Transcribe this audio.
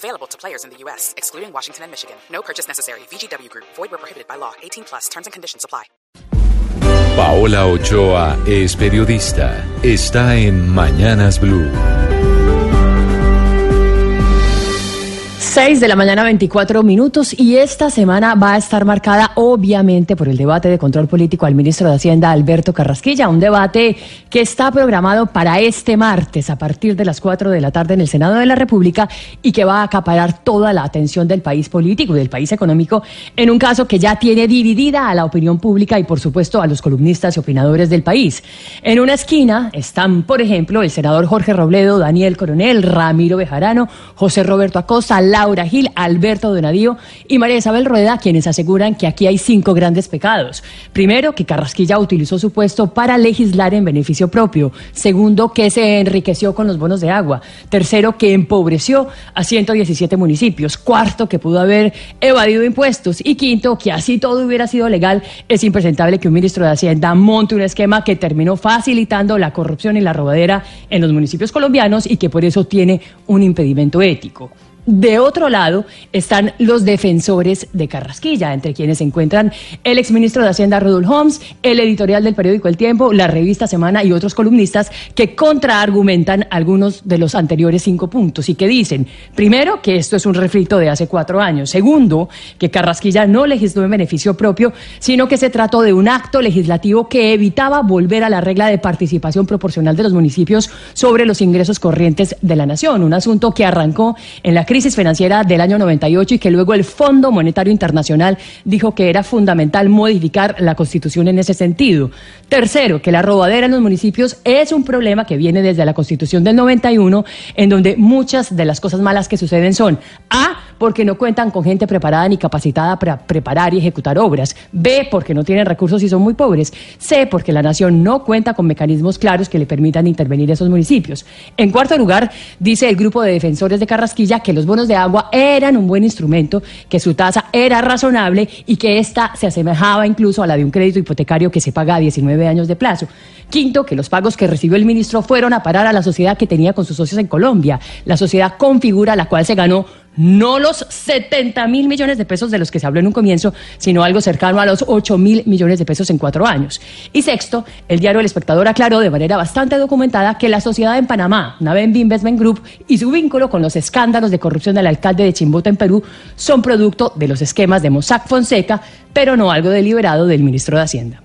Available to players in the U.S., excluding Washington and Michigan. No purchase necessary. VGW Group. Void where prohibited by law. 18 plus. Terms and conditions apply. Paola Ochoa es periodista. Está en Mañanas Blue. 6 de la mañana, 24 minutos, y esta semana va a estar marcada obviamente por el debate de control político al ministro de Hacienda, Alberto Carrasquilla, un debate que está programado para este martes a partir de las 4 de la tarde en el Senado de la República y que va a acaparar toda la atención del país político y del país económico en un caso que ya tiene dividida a la opinión pública y por supuesto a los columnistas y opinadores del país. En una esquina están, por ejemplo, el senador Jorge Robledo, Daniel Coronel, Ramiro Bejarano, José Roberto Acosta, Laura Gil, Alberto Donadío y María Isabel Rueda, quienes aseguran que aquí hay cinco grandes pecados. Primero, que Carrasquilla utilizó su puesto para legislar en beneficio propio. Segundo, que se enriqueció con los bonos de agua. Tercero, que empobreció a 117 municipios. Cuarto, que pudo haber evadido impuestos. Y quinto, que así todo hubiera sido legal, es impresentable que un ministro de Hacienda monte un esquema que terminó facilitando la corrupción y la robadera en los municipios colombianos y que por eso tiene un impedimento ético. De otro lado están los defensores de Carrasquilla, entre quienes se encuentran el exministro de Hacienda Rudolf Holmes, el editorial del periódico El Tiempo, la revista Semana y otros columnistas que contraargumentan algunos de los anteriores cinco puntos y que dicen, primero, que esto es un refrito de hace cuatro años, segundo, que Carrasquilla no legisló en beneficio propio, sino que se trató de un acto legislativo que evitaba volver a la regla de participación proporcional de los municipios sobre los ingresos corrientes de la nación, un asunto que arrancó en la crisis financiera del año 98 y que luego el Fondo Monetario Internacional dijo que era fundamental modificar la Constitución en ese sentido. Tercero, que la robadera en los municipios es un problema que viene desde la Constitución del 91, en donde muchas de las cosas malas que suceden son A, porque no cuentan con gente preparada ni capacitada para preparar y ejecutar obras. B, porque no tienen recursos y son muy pobres. C, porque la nación no cuenta con mecanismos claros que le permitan intervenir esos municipios. En cuarto lugar, dice el grupo de defensores de Carrasquilla que los bonos de agua eran un buen instrumento, que su tasa era razonable y que ésta se asemejaba incluso a la de un crédito hipotecario que se paga a 19 años de plazo. Quinto, que los pagos que recibió el ministro fueron a parar a la sociedad que tenía con sus socios en Colombia, la sociedad configura la cual se ganó no los 70 mil millones de pesos de los que se habló en un comienzo, sino algo cercano a los 8 mil millones de pesos en cuatro años. Y sexto, el diario El Espectador aclaró de manera bastante documentada que la sociedad en Panamá, Naven Investment Group, y su vínculo con los escándalos de corrupción del alcalde de Chimbota en Perú son producto de los esquemas de Mossack Fonseca, pero no algo deliberado del ministro de Hacienda.